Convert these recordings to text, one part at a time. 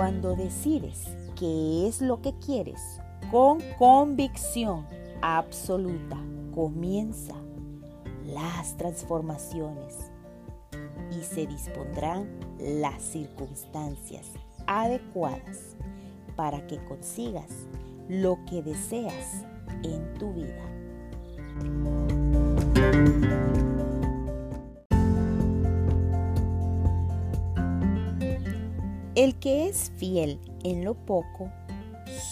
Cuando decides qué es lo que quieres, con convicción absoluta, comienza las transformaciones y se dispondrán las circunstancias adecuadas para que consigas lo que deseas en tu vida. El que es fiel en lo poco,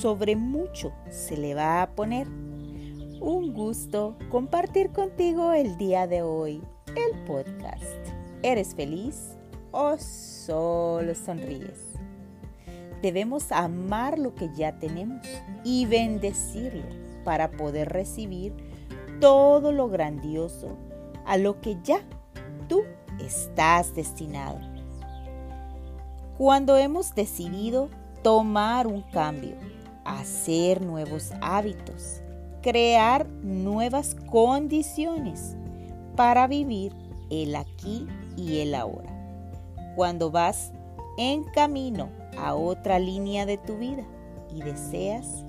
sobre mucho se le va a poner. Un gusto compartir contigo el día de hoy el podcast. ¿Eres feliz o solo sonríes? Debemos amar lo que ya tenemos y bendecirlo para poder recibir todo lo grandioso a lo que ya tú estás destinado. Cuando hemos decidido tomar un cambio, hacer nuevos hábitos, crear nuevas condiciones para vivir el aquí y el ahora. Cuando vas en camino a otra línea de tu vida y deseas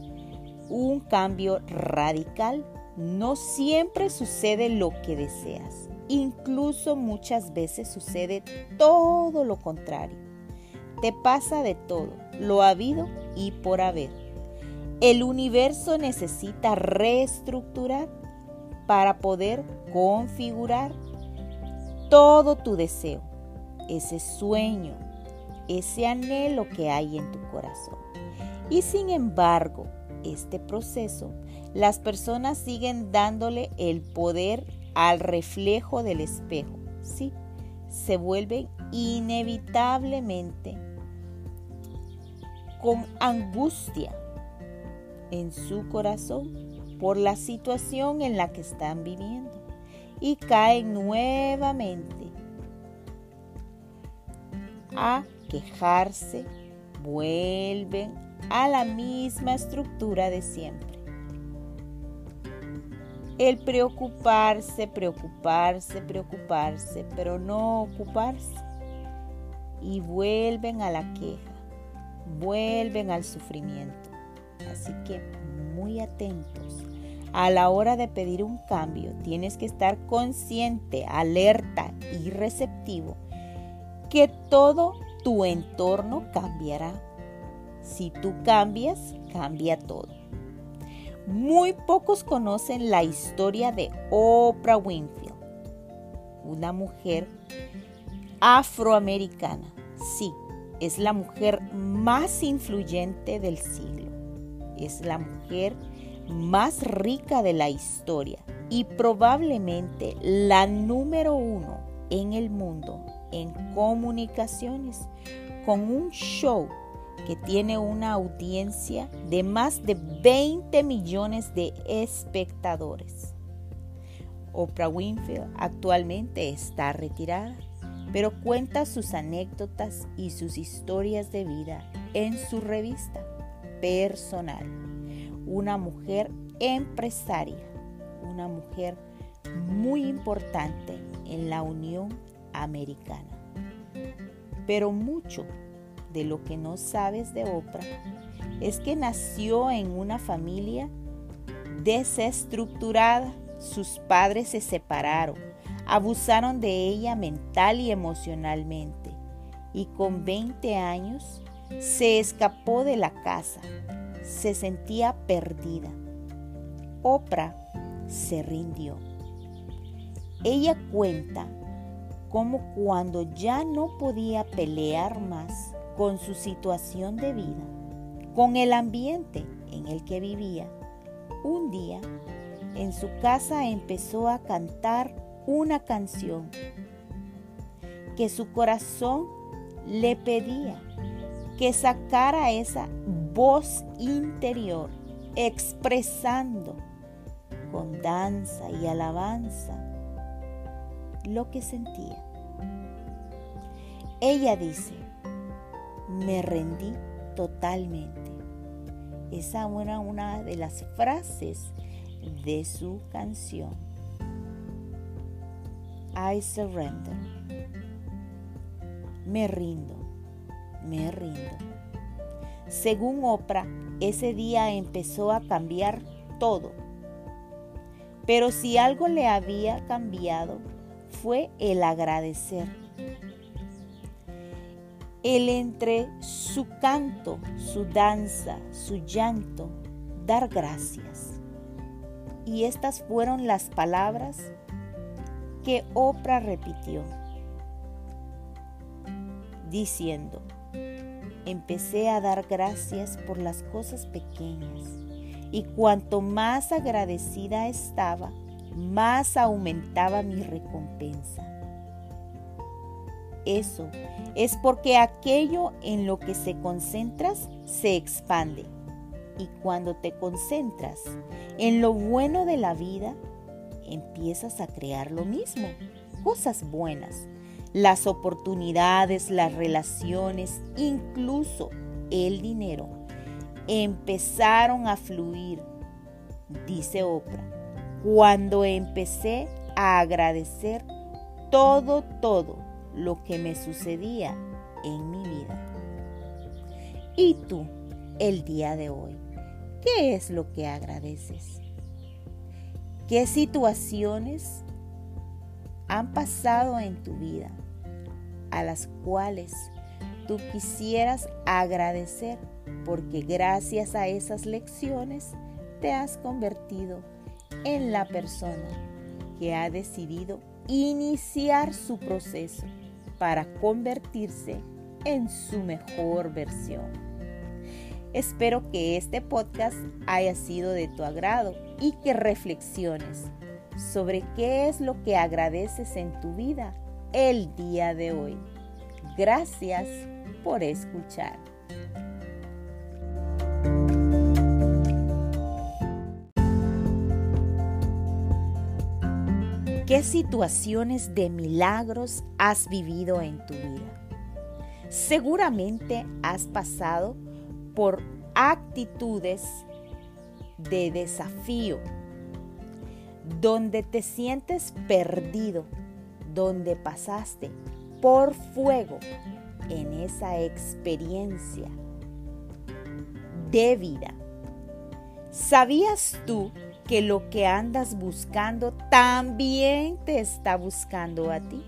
un cambio radical, no siempre sucede lo que deseas. Incluso muchas veces sucede todo lo contrario. Te pasa de todo, lo habido y por haber. El universo necesita reestructurar para poder configurar todo tu deseo, ese sueño, ese anhelo que hay en tu corazón. Y sin embargo, este proceso, las personas siguen dándole el poder al reflejo del espejo. Sí, se vuelven inevitablemente con angustia en su corazón por la situación en la que están viviendo y caen nuevamente a quejarse, vuelven a la misma estructura de siempre. El preocuparse, preocuparse, preocuparse, pero no ocuparse. Y vuelven a la queja, vuelven al sufrimiento. Así que muy atentos a la hora de pedir un cambio, tienes que estar consciente, alerta y receptivo que todo tu entorno cambiará. Si tú cambias, cambia todo. Muy pocos conocen la historia de Oprah Winfield, una mujer afroamericana. Sí, es la mujer más influyente del siglo. Es la mujer más rica de la historia y probablemente la número uno en el mundo en comunicaciones con un show que tiene una audiencia de más de 20 millones de espectadores. Oprah Winfield actualmente está retirada, pero cuenta sus anécdotas y sus historias de vida en su revista personal una mujer empresaria, una mujer muy importante en la Unión Americana. Pero mucho de lo que no sabes de Oprah es que nació en una familia desestructurada. Sus padres se separaron, abusaron de ella mental y emocionalmente y con 20 años se escapó de la casa se sentía perdida. Oprah se rindió. Ella cuenta cómo cuando ya no podía pelear más con su situación de vida, con el ambiente en el que vivía, un día en su casa empezó a cantar una canción que su corazón le pedía que sacara esa voz interior expresando con danza y alabanza lo que sentía. Ella dice, me rendí totalmente. Esa era una de las frases de su canción. I surrender. Me rindo, me rindo Según Oprah, ese día empezó a cambiar todo. Pero si algo le había cambiado fue el agradecer. El entre su canto, su danza, su llanto, dar gracias. Y estas fueron las palabras que Oprah repitió, diciendo, empecé a dar gracias por las cosas pequeñas y cuanto más agradecida estaba, más aumentaba mi recompensa. Eso es porque aquello en lo que se concentras se expande. Y cuando te concentras en lo bueno de la vida, empiezas a crear lo mismo, cosas buenas, las oportunidades, las relaciones, incluso el dinero, empezaron a fluir, dice Oprah, cuando empecé a agradecer todo, todo lo que me sucedía en mi vida. ¿Y tú, el día de hoy, qué es lo que agradeces? ¿Qué situaciones han pasado en tu vida a las cuales tú quisieras agradecer porque gracias a esas lecciones te has convertido en la persona que ha decidido iniciar su proceso para convertirse en su mejor versión. Espero que este podcast haya sido de tu agrado y que reflexiones sobre qué es lo que agradeces en tu vida el día de hoy. Gracias por escuchar. ¿Qué situaciones de milagros has vivido en tu vida? Seguramente has pasado por actitudes de desafío, donde te sientes perdido, donde pasaste por fuego en esa experiencia de vida. ¿Sabías tú que lo que andas buscando también te está buscando a ti?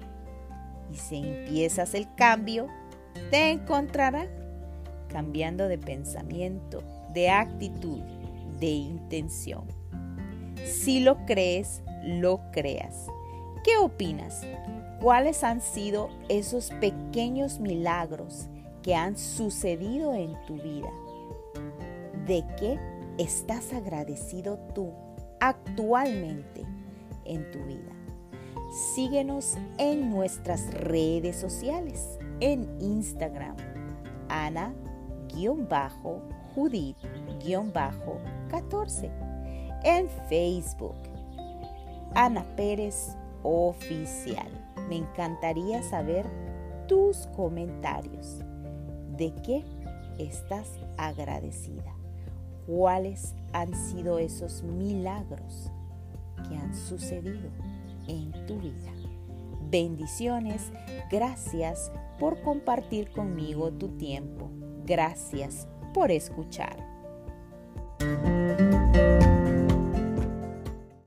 Y si empiezas el cambio, te encontrará cambiando de pensamiento, de actitud, de intención. Si lo crees, lo creas. ¿Qué opinas? ¿Cuáles han sido esos pequeños milagros que han sucedido en tu vida? ¿De qué estás agradecido tú actualmente en tu vida? Síguenos en nuestras redes sociales, en Instagram, Ana-Judith-14, en Facebook, Ana Pérez Oficial. Me encantaría saber tus comentarios. ¿De qué estás agradecida? ¿Cuáles han sido esos milagros que han sucedido en tu vida? Bendiciones. Gracias por compartir conmigo tu tiempo. Gracias por escuchar.